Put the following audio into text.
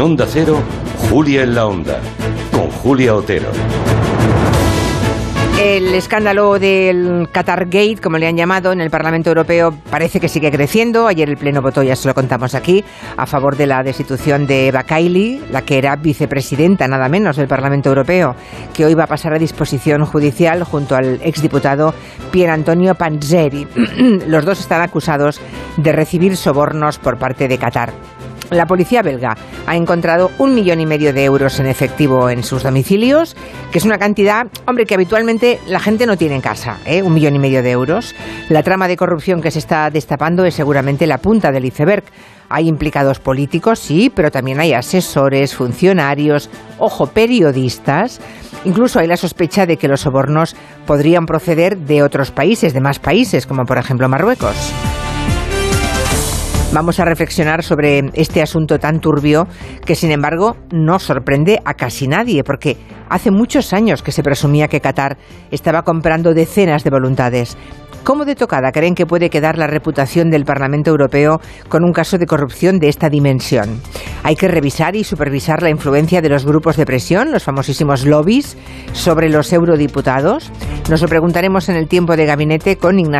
Onda Cero, Julia en la Onda, con Julia Otero. El escándalo del Qatar Gate, como le han llamado en el Parlamento Europeo, parece que sigue creciendo. Ayer el Pleno votó, ya se lo contamos aquí, a favor de la destitución de Eva Kaili, la que era vicepresidenta, nada menos, del Parlamento Europeo, que hoy va a pasar a disposición judicial junto al exdiputado Pier Antonio Panzeri. Los dos están acusados de recibir sobornos por parte de Qatar. La policía belga ha encontrado un millón y medio de euros en efectivo en sus domicilios, que es una cantidad, hombre, que habitualmente la gente no tiene en casa, ¿eh? un millón y medio de euros. La trama de corrupción que se está destapando es seguramente la punta del iceberg. Hay implicados políticos, sí, pero también hay asesores, funcionarios, ojo, periodistas. Incluso hay la sospecha de que los sobornos podrían proceder de otros países, de más países, como por ejemplo Marruecos. Vamos a reflexionar sobre este asunto tan turbio que, sin embargo, no sorprende a casi nadie, porque hace muchos años que se presumía que Qatar estaba comprando decenas de voluntades. ¿Cómo de tocada creen que puede quedar la reputación del Parlamento Europeo con un caso de corrupción de esta dimensión? Hay que revisar y supervisar la influencia de los grupos de presión, los famosísimos lobbies, sobre los eurodiputados. Nos lo preguntaremos en el tiempo de gabinete con Ignacio.